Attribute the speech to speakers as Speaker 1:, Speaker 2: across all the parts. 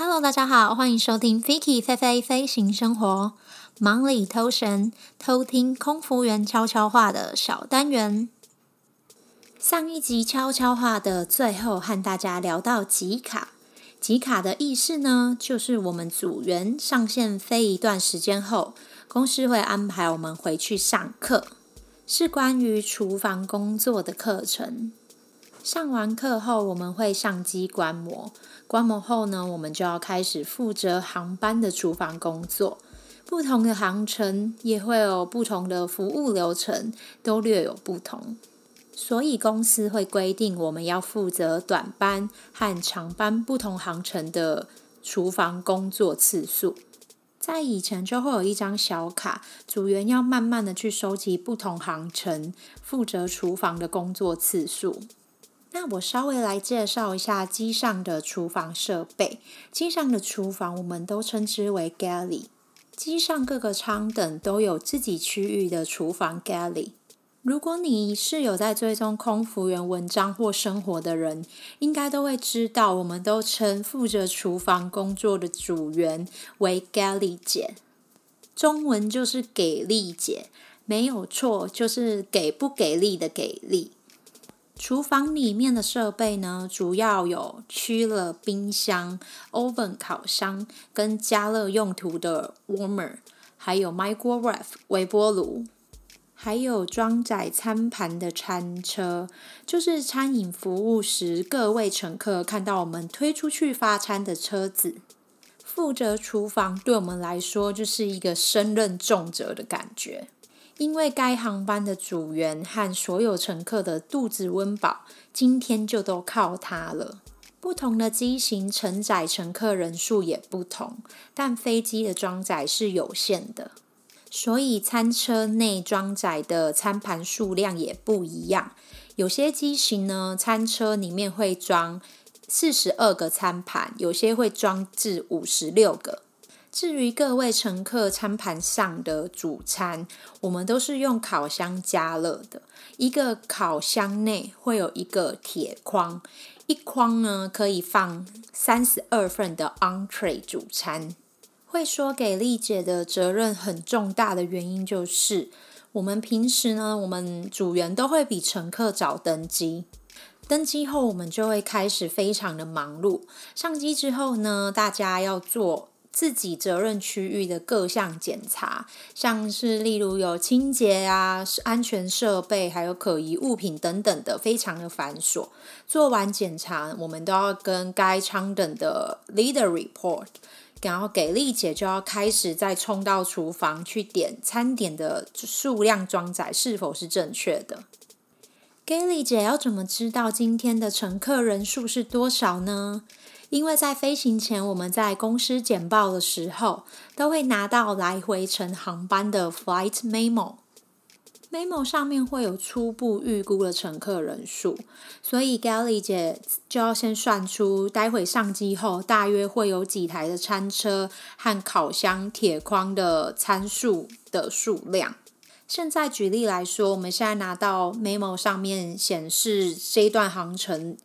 Speaker 1: Hello，大家好，欢迎收听 Vicky 飞飞飞行生活，忙里偷闲，偷听空服员悄悄话的小单元。上一集悄悄话的最后，和大家聊到集卡。集卡的意思呢，就是我们组员上线飞一段时间后，公司会安排我们回去上课，是关于厨房工作的课程。上完课后，我们会上机观摩。观摩后呢，我们就要开始负责航班的厨房工作。不同的航程也会有不同的服务流程，都略有不同。所以公司会规定我们要负责短班和长班不同航程的厨房工作次数。在以前就会有一张小卡，组员要慢慢的去收集不同航程负责厨房的工作次数。那我稍微来介绍一下机上的厨房设备。机上的厨房我们都称之为 galley。机上各个舱等都有自己区域的厨房 galley。如果你是有在追踪空服员文章或生活的人，应该都会知道，我们都称负责厨房工作的组员为 galley 姐，中文就是给力姐，没有错，就是给不给力的给力。厨房里面的设备呢，主要有 chiller 冰箱、oven 烤箱跟加热用途的 warmer，还有 microwave 微波炉，还有装载餐盘的餐车，就是餐饮服务时各位乘客看到我们推出去发餐的车子。负责厨房对我们来说就是一个身任重责的感觉。因为该航班的组员和所有乘客的肚子温饱，今天就都靠它了。不同的机型承载乘客人数也不同，但飞机的装载是有限的，所以餐车内装载的餐盘数量也不一样。有些机型呢，餐车里面会装四十二个餐盘，有些会装至五十六个。至于各位乘客餐盘上的主餐，我们都是用烤箱加热的。一个烤箱内会有一个铁框，一筐呢可以放三十二份的 entree 主餐。会说给丽姐的责任很重大的原因，就是我们平时呢，我们组员都会比乘客早登机。登机后，我们就会开始非常的忙碌。上机之后呢，大家要做。自己责任区域的各项检查，像是例如有清洁啊、安全设备，还有可疑物品等等的，非常的繁琐。做完检查，我们都要跟该舱等的 leader report，然后给丽姐就要开始再冲到厨房去点餐点的数量装载是否是正确的。给力姐要怎么知道今天的乘客人数是多少呢？因为在飞行前，我们在公司简报的时候，都会拿到来回程航班的 flight memo，memo 上面会有初步预估的乘客人数，所以 Gally 姐就要先算出待会上机后大约会有几台的餐车和烤箱铁框的餐数的数量。现在举例来说，我们现在拿到 memo 上面显示这段航程。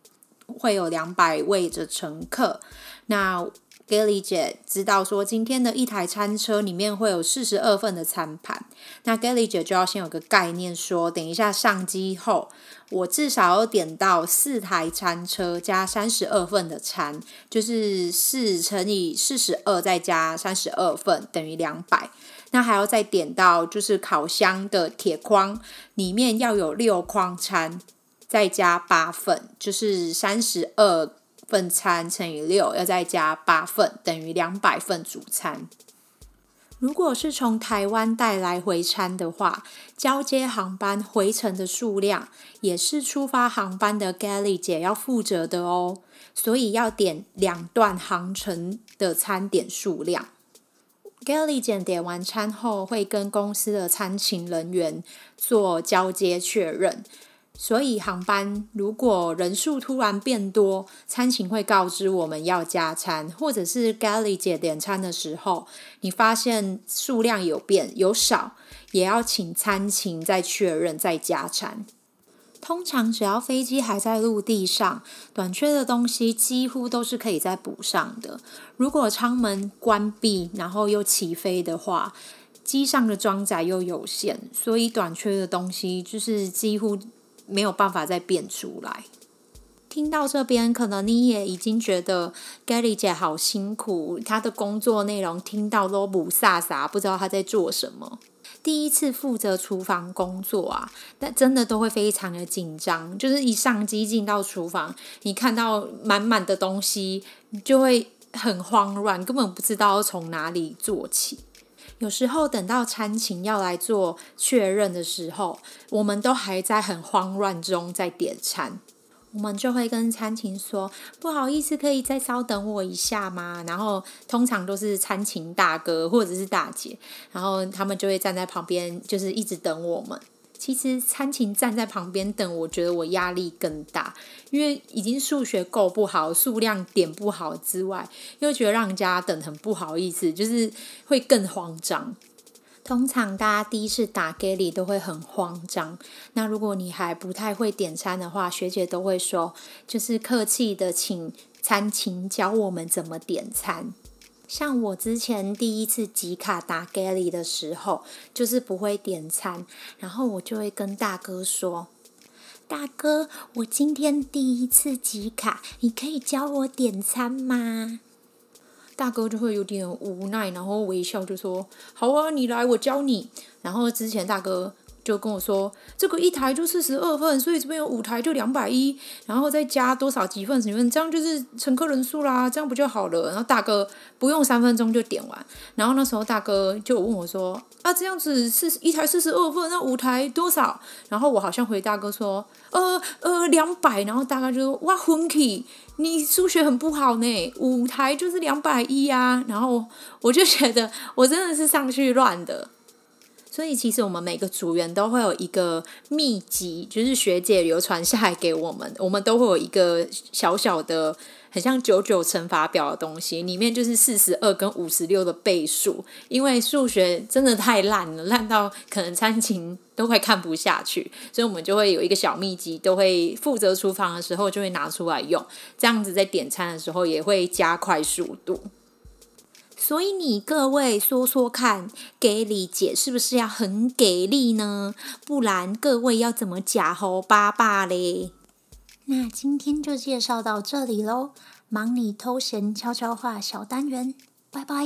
Speaker 1: 会有两百位的乘客，那 Galley 姐知道说，今天的一台餐车里面会有四十二份的餐盘，那 Galley 姐就要先有个概念说，等一下上机后，我至少要点到四台餐车加三十二份的餐，就是四乘以四十二再加三十二份等于两百，那还要再点到就是烤箱的铁框里面要有六筐餐。再加八份，就是三十二份餐乘以六，要再加八份，等于两百份主餐。如果是从台湾带来回餐的话，交接航班回程的数量也是出发航班的 Galley 姐要负责的哦，所以要点两段航程的餐点数量。Galley 姐点完餐后，会跟公司的餐勤人员做交接确认。所以航班如果人数突然变多，餐勤会告知我们要加餐，或者是 Galley 姐点餐的时候，你发现数量有变有少，也要请餐勤再确认再加餐。通常只要飞机还在陆地上，短缺的东西几乎都是可以再补上的。如果舱门关闭，然后又起飞的话，机上的装载又有限，所以短缺的东西就是几乎没有办法再变出来。听到这边，可能你也已经觉得 Kelly 姐好辛苦，她的工作内容听到都不飒飒，不知道她在做什么。第一次负责厨房工作啊，但真的都会非常的紧张。就是一上机进到厨房，你看到满满的东西，你就会很慌乱，根本不知道从哪里做起。有时候等到餐勤要来做确认的时候，我们都还在很慌乱中在点餐。我们就会跟餐勤说：“不好意思，可以再稍等我一下吗？”然后通常都是餐勤大哥或者是大姐，然后他们就会站在旁边，就是一直等我们。其实餐勤站在旁边等，我觉得我压力更大，因为已经数学够不好，数量点不好之外，又觉得让人家等很不好意思，就是会更慌张。通常大家第一次打给你都会很慌张。那如果你还不太会点餐的话，学姐都会说，就是客气的请餐勤教我们怎么点餐。像我之前第一次集卡打给你的时候，就是不会点餐，然后我就会跟大哥说：“大哥，我今天第一次集卡，你可以教我点餐吗？”大哥就会有点无奈，然后微笑就说：“好啊，你来，我教你。”然后之前大哥就跟我说：“这个一台就四十二份，所以这边有五台就两百一，然后再加多少几份几份，这样就是乘客人数啦，这样不就好了？”然后大哥不用三分钟就点完。然后那时候大哥就问我说：“啊，这样子四一台四十二份，那五台多少？”然后我好像回大哥说：“呃呃，两百。”然后大哥就说：“哇，，hunky，。”你数学很不好呢，五台就是两百一啊，然后我就觉得我真的是上去乱的，所以其实我们每个组员都会有一个秘籍，就是学姐流传下来给我们，我们都会有一个小小的。很像九九乘法表的东西，里面就是四十二跟五十六的倍数。因为数学真的太烂了，烂到可能餐勤都快看不下去，所以我们就会有一个小秘籍，都会负责厨房的时候就会拿出来用，这样子在点餐的时候也会加快速度。所以你各位说说看，给李姐是不是要很给力呢？不然各位要怎么假猴爸爸嘞？那今天就介绍到这里喽，忙里偷闲悄悄话小单元，拜拜。